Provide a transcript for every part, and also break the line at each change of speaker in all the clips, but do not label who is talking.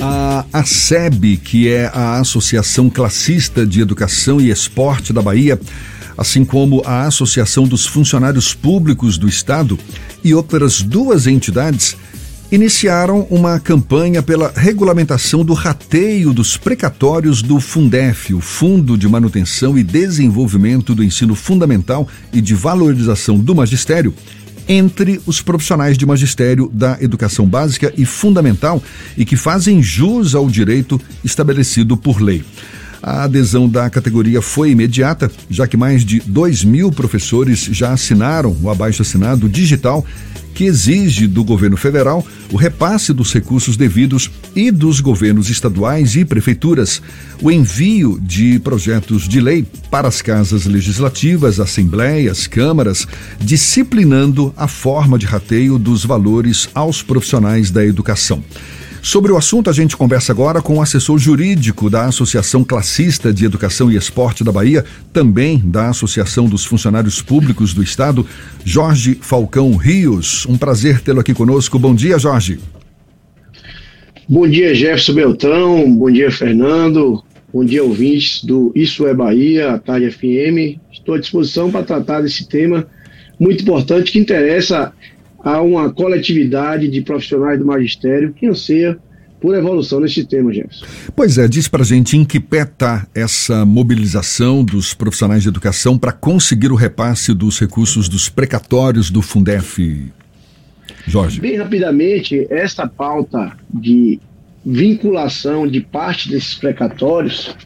A ASEB, que é a Associação Classista de Educação e Esporte da Bahia, assim como a Associação dos Funcionários Públicos do Estado e outras duas entidades, iniciaram uma campanha pela regulamentação do rateio dos precatórios do Fundef, o Fundo de Manutenção e Desenvolvimento do Ensino Fundamental e de Valorização do Magistério, entre os profissionais de magistério da educação básica e fundamental e que fazem jus ao direito estabelecido por lei. A adesão da categoria foi imediata, já que mais de 2 mil professores já assinaram o abaixo-assinado digital que exige do governo federal o repasse dos recursos devidos e dos governos estaduais e prefeituras, o envio de projetos de lei para as casas legislativas, assembleias, câmaras, disciplinando a forma de rateio dos valores aos profissionais da educação. Sobre o assunto, a gente conversa agora com o assessor jurídico da Associação Classista de Educação e Esporte da Bahia, também da Associação dos Funcionários Públicos do Estado, Jorge Falcão Rios. Um prazer tê-lo aqui conosco. Bom dia, Jorge.
Bom dia, Jefferson Beltrão. Bom dia, Fernando. Bom dia, ouvintes do Isso é Bahia, a Tarde FM. Estou à disposição para tratar desse tema muito importante que interessa a uma coletividade de profissionais do magistério que anseia por evolução nesse tema, Jefferson.
Pois é, diz pra gente em que pé está essa mobilização dos profissionais de educação para conseguir o repasse dos recursos dos precatórios do Fundef, Jorge.
Bem rapidamente, essa pauta de vinculação de parte desses precatórios,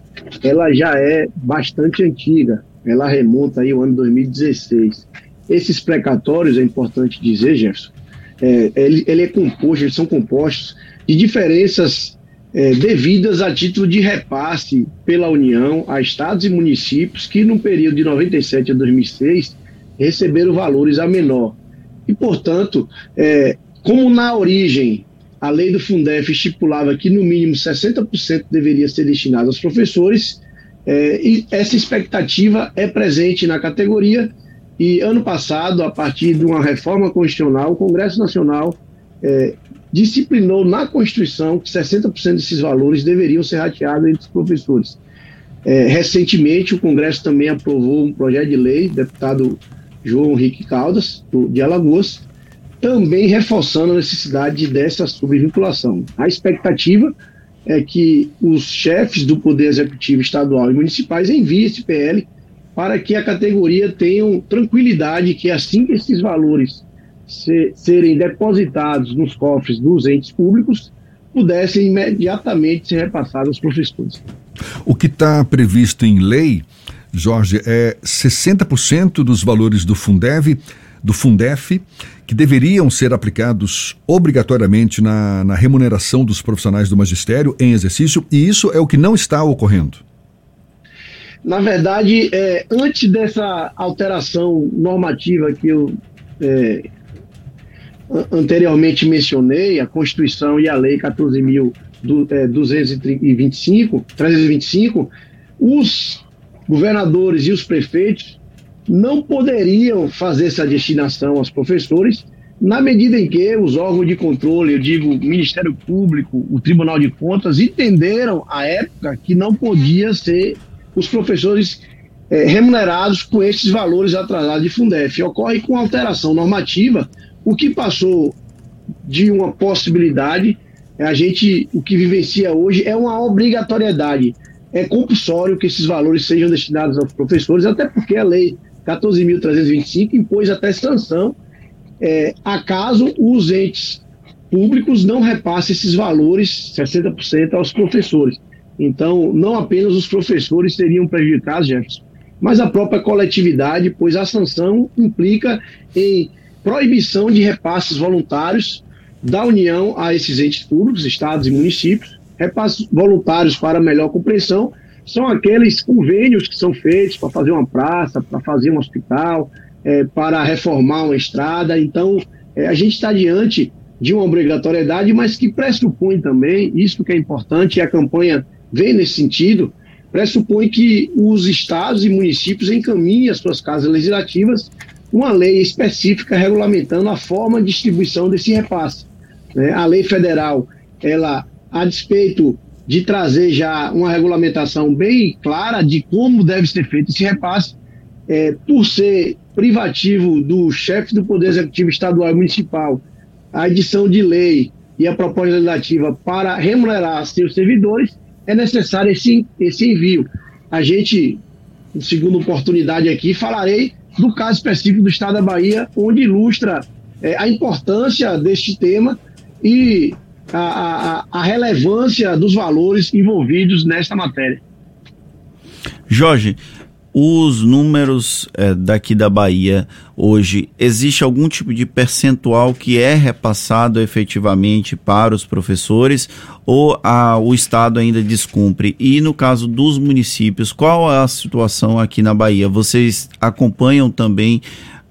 ela já é bastante antiga. Ela remonta aí ao ano 2016. Esses precatórios, é importante dizer, Jefferson, é, ele, ele, é composto, eles são compostos de diferenças é, devidas a título de repasse pela União a estados e municípios que, no período de 97 a 2006, receberam valores a menor. E, portanto, é, como na origem a lei do Fundef estipulava que no mínimo 60% deveria ser destinado aos professores, é, e essa expectativa é presente na categoria e ano passado, a partir de uma reforma constitucional, o Congresso Nacional é, disciplinou na Constituição que 60% desses valores deveriam ser rateados entre os professores. É, recentemente, o Congresso também aprovou um projeto de lei, deputado João Henrique Caldas, do, de Alagoas, também reforçando a necessidade dessa subvinculação. A expectativa é que os chefes do Poder Executivo estadual e municipais enviem esse PL para que a categoria tenha tranquilidade que assim que esses valores se, serem depositados nos cofres dos entes públicos, pudessem imediatamente ser repassados aos professores.
O que está previsto em lei, Jorge, é 60% dos valores do Fundev, do Fundef, que deveriam ser aplicados obrigatoriamente na, na remuneração dos profissionais do magistério em exercício, e isso é o que não está ocorrendo.
Na verdade, é, antes dessa alteração normativa que eu é, anteriormente mencionei, a Constituição e a Lei 14.225, 325, é, os governadores e os prefeitos não poderiam fazer essa destinação aos professores, na medida em que os órgãos de controle, eu digo Ministério Público, o Tribunal de Contas, entenderam à época que não podia ser os professores é, remunerados com esses valores atrasados de Fundef. Ocorre com alteração normativa, o que passou de uma possibilidade, a gente, o que vivencia hoje é uma obrigatoriedade. É compulsório que esses valores sejam destinados aos professores, até porque a lei 14.325 impôs até sanção, é, acaso os entes públicos não repassem esses valores, 60%, aos professores. Então, não apenas os professores seriam prejudicados, Jefferson, mas a própria coletividade, pois a sanção implica em proibição de repasses voluntários da União a esses entes públicos, estados e municípios. Repasses voluntários para melhor compreensão são aqueles convênios que são feitos para fazer uma praça, para fazer um hospital, é, para reformar uma estrada. Então, é, a gente está diante de uma obrigatoriedade, mas que pressupõe também, isso que é importante, e a campanha vem nesse sentido, pressupõe que os estados e municípios encaminhem as suas casas legislativas uma lei específica regulamentando a forma de distribuição desse repasse. Né? A lei federal, ela a despeito de trazer já uma regulamentação bem clara de como deve ser feito esse repasse, é, por ser privativo do chefe do Poder Executivo Estadual e Municipal, a edição de lei e a proposta legislativa para remunerar seus servidores, é necessário esse, esse envio. A gente, segunda oportunidade aqui, falarei do caso específico do Estado da Bahia, onde ilustra é, a importância deste tema e a, a, a relevância dos valores envolvidos nesta matéria.
Jorge, os números é, daqui da Bahia hoje, existe algum tipo de percentual que é repassado efetivamente para os professores ou a, o Estado ainda descumpre? E no caso dos municípios, qual é a situação aqui na Bahia? Vocês acompanham também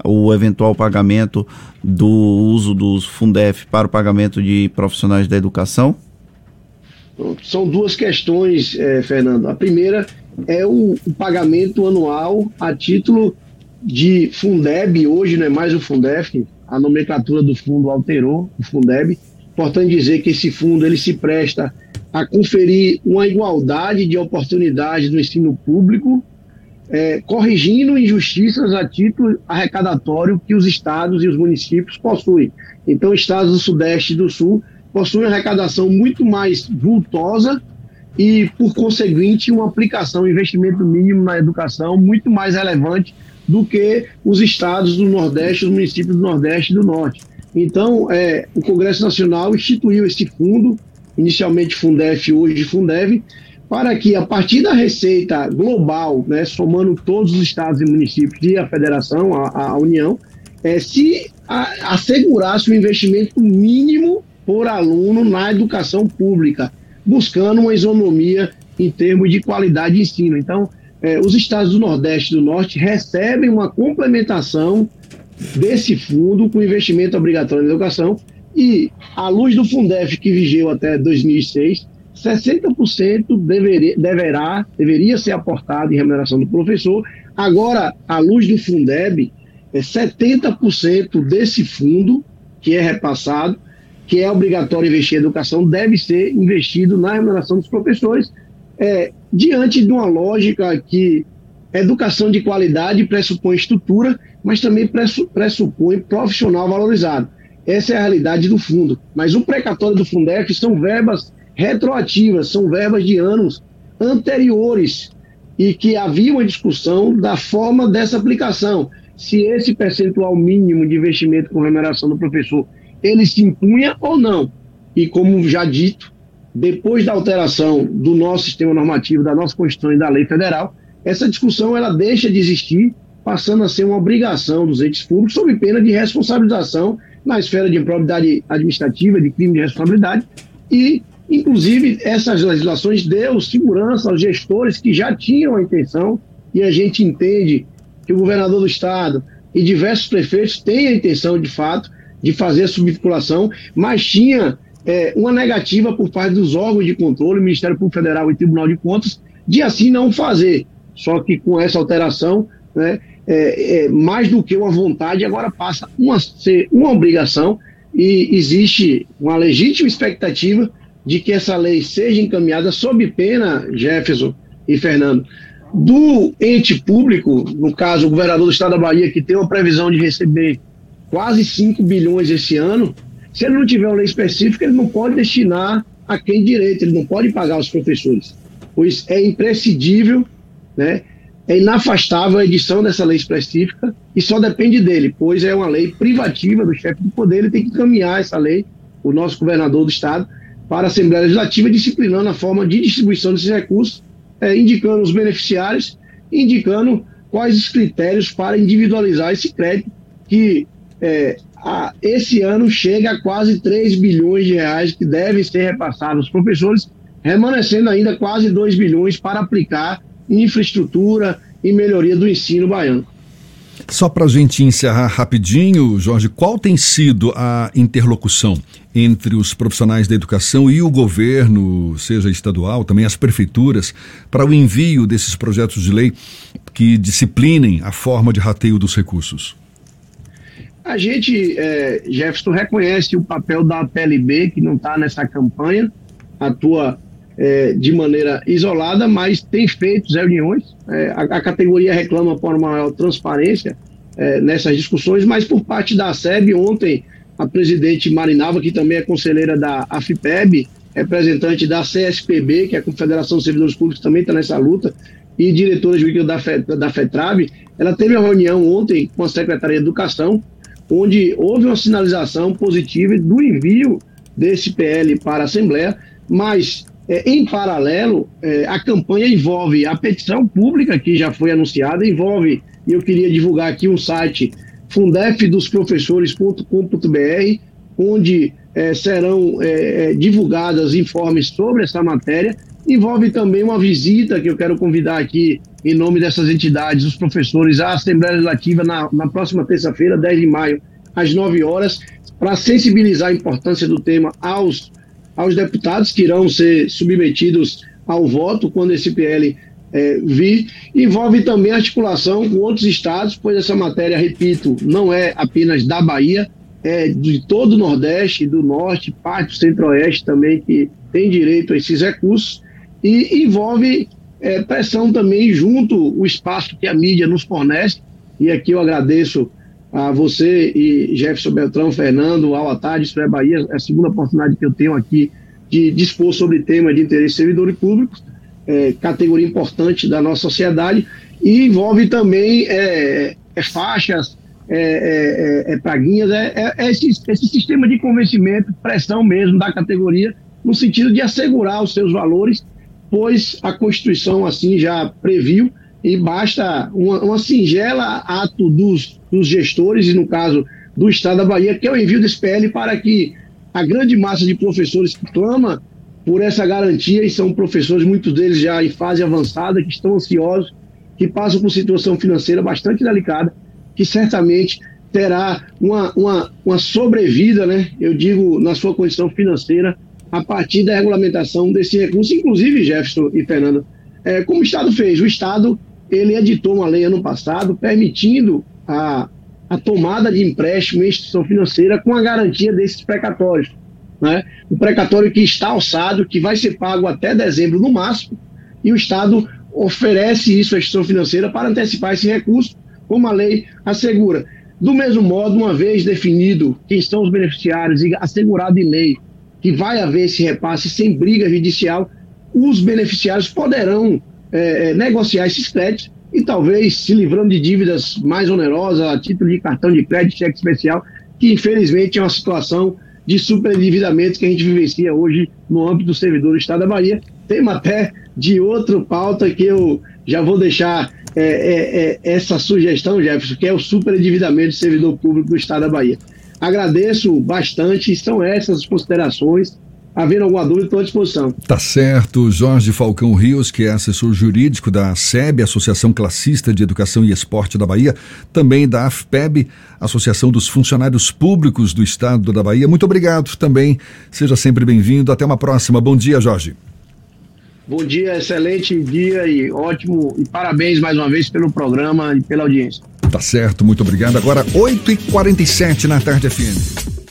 o eventual pagamento do uso dos Fundef para o pagamento de profissionais da educação?
São duas questões, eh, Fernando. A primeira é o, o, pagamento anual a título de Fundeb, hoje não é mais o Fundef, a nomenclatura do fundo alterou, o Fundeb. Importante dizer que esse fundo ele se presta a conferir uma igualdade de oportunidades no ensino público, é, corrigindo injustiças a título arrecadatório que os estados e os municípios possuem. Então, estados do Sudeste e do Sul possuem arrecadação muito mais vultosa e, por conseguinte, uma aplicação, um investimento mínimo na educação muito mais relevante do que os estados do Nordeste, os municípios do Nordeste e do Norte. Então, é, o Congresso Nacional instituiu esse fundo, inicialmente Fundef, hoje Fundev, para que, a partir da receita global, né, somando todos os estados e municípios e a federação, a, a União, é, se a, assegurasse o investimento mínimo por aluno na educação pública buscando uma isonomia em termos de qualidade de ensino. Então, eh, os estados do Nordeste e do Norte recebem uma complementação desse fundo com investimento obrigatório na educação e, à luz do Fundef que vigeu até 2006, 60% deveria, deverá, deveria ser aportado em remuneração do professor. Agora, à luz do Fundeb, é 70% desse fundo que é repassado que é obrigatório investir em educação, deve ser investido na remuneração dos professores, é, diante de uma lógica que educação de qualidade pressupõe estrutura, mas também pressupõe profissional valorizado. Essa é a realidade do fundo. Mas o precatório do Fundef são verbas retroativas, são verbas de anos anteriores e que havia uma discussão da forma dessa aplicação. Se esse percentual mínimo de investimento com remuneração do professor ele se impunha ou não. E como já dito, depois da alteração do nosso sistema normativo, da nossa Constituição e da lei federal, essa discussão ela deixa de existir, passando a ser uma obrigação dos entes públicos, sob pena de responsabilização na esfera de improbidade administrativa, de crime de responsabilidade, e, inclusive, essas legislações deu segurança aos gestores que já tinham a intenção, e a gente entende que o governador do Estado e diversos prefeitos têm a intenção, de fato, de fazer subvinculação, mas tinha é, uma negativa por parte dos órgãos de controle, Ministério Público Federal e Tribunal de Contas, de assim não fazer. Só que com essa alteração, né, é, é, mais do que uma vontade, agora passa a ser uma obrigação e existe uma legítima expectativa de que essa lei seja encaminhada sob pena, Jefferson e Fernando, do ente público, no caso o governador do estado da Bahia, que tem uma previsão de receber quase 5 bilhões esse ano, se ele não tiver uma lei específica, ele não pode destinar a quem direito, ele não pode pagar os professores, pois é imprescindível, né, é inafastável a edição dessa lei específica e só depende dele, pois é uma lei privativa do chefe do poder, ele tem que encaminhar essa lei, o nosso governador do estado, para a Assembleia Legislativa, disciplinando a forma de distribuição desses recursos, é, indicando os beneficiários, indicando quais os critérios para individualizar esse crédito que é, a, esse ano chega a quase 3 bilhões de reais que devem ser repassados aos professores, remanescendo ainda quase 2 bilhões para aplicar infraestrutura e melhoria do ensino baiano.
Só para a gente encerrar rapidinho, Jorge, qual tem sido a interlocução entre os profissionais da educação e o governo, seja estadual, também as prefeituras, para o envio desses projetos de lei que disciplinem a forma de rateio dos recursos?
A gente, é, Jefferson, reconhece o papel da PLB, que não está nessa campanha. atua é, de maneira isolada, mas tem feito reuniões. É, a, a, categoria reclama por uma maior transparência é, nessas discussões, mas por parte da SEB, ontem a presidente Marinava, que também é conselheira da AFIPEB, representante da CSPB, que é a Confederação dos Servidores Públicos, também está nessa luta, e diretora jurídica da FETRAB, ela teve uma reunião ontem com a Secretaria de Educação, onde houve uma sinalização positiva do envio desse PL para a Assembleia, mas é, em paralelo, é, a campanha envolve a petição pública que já foi anunciada, envolve, e eu queria divulgar aqui um site fundefdosprofessores.com.br, onde é, serão é, é, divulgadas informes sobre essa matéria. Envolve também uma visita que eu quero convidar aqui, em nome dessas entidades, os professores, à Assembleia Legislativa na, na próxima terça-feira, 10 de maio, às 9 horas, para sensibilizar a importância do tema aos, aos deputados que irão ser submetidos ao voto quando esse PL é, vir. Envolve também a articulação com outros estados, pois essa matéria, repito, não é apenas da Bahia, é de todo o Nordeste, do Norte, parte do Centro-Oeste também, que tem direito a esses recursos, e envolve é, pressão também junto o espaço que a mídia nos fornece, e aqui eu agradeço a você e Jefferson Beltrão, Fernando, ao tarde, isso é Bahia, é a segunda oportunidade que eu tenho aqui de dispor sobre tema de interesse de servidores públicos, é, categoria importante da nossa sociedade, e envolve também é, é faixas, é, é, é praguinhas, é, esse, esse sistema de convencimento, pressão mesmo da categoria, no sentido de assegurar os seus valores, pois a Constituição assim já previu e basta uma, uma singela ato dos, dos gestores, e no caso do Estado da Bahia, que é o envio desse PL para que a grande massa de professores que clama por essa garantia, e são professores, muitos deles já em fase avançada, que estão ansiosos, que passam por situação financeira bastante delicada, que certamente terá uma, uma, uma sobrevida, né? eu digo, na sua condição financeira, a partir da regulamentação desse recurso, inclusive, Jefferson e Fernando, é, como o Estado fez. O Estado ele editou uma lei ano passado permitindo a, a tomada de empréstimo em instituição financeira com a garantia desses precatórios. Né? O precatório que está alçado, que vai ser pago até dezembro no máximo, e o Estado oferece isso à instituição financeira para antecipar esse recurso, como a lei assegura. Do mesmo modo, uma vez definido quem são os beneficiários e assegurado em lei que vai haver esse repasse sem briga judicial, os beneficiários poderão é, é, negociar esses créditos e talvez se livrando de dívidas mais onerosas a título de cartão de crédito, cheque especial, que infelizmente é uma situação de superendividamento que a gente vivencia hoje no âmbito do servidor do Estado da Bahia. Tem até de outro pauta que eu já vou deixar é, é, é, essa sugestão, Jefferson, que é o superendividamento do servidor público do Estado da Bahia. Agradeço bastante, são essas as considerações Havendo alguma dúvida, estou à disposição.
Tá certo. Jorge Falcão Rios, que é assessor jurídico da SEB, Associação Classista de Educação e Esporte da Bahia, também da AFPEB, Associação dos Funcionários Públicos do Estado da Bahia. Muito obrigado também. Seja sempre bem-vindo. Até uma próxima. Bom dia, Jorge.
Bom dia, excelente dia e ótimo. E parabéns mais uma vez pelo programa e pela audiência.
Tá certo, muito obrigado. Agora, 8h47 na tarde FM.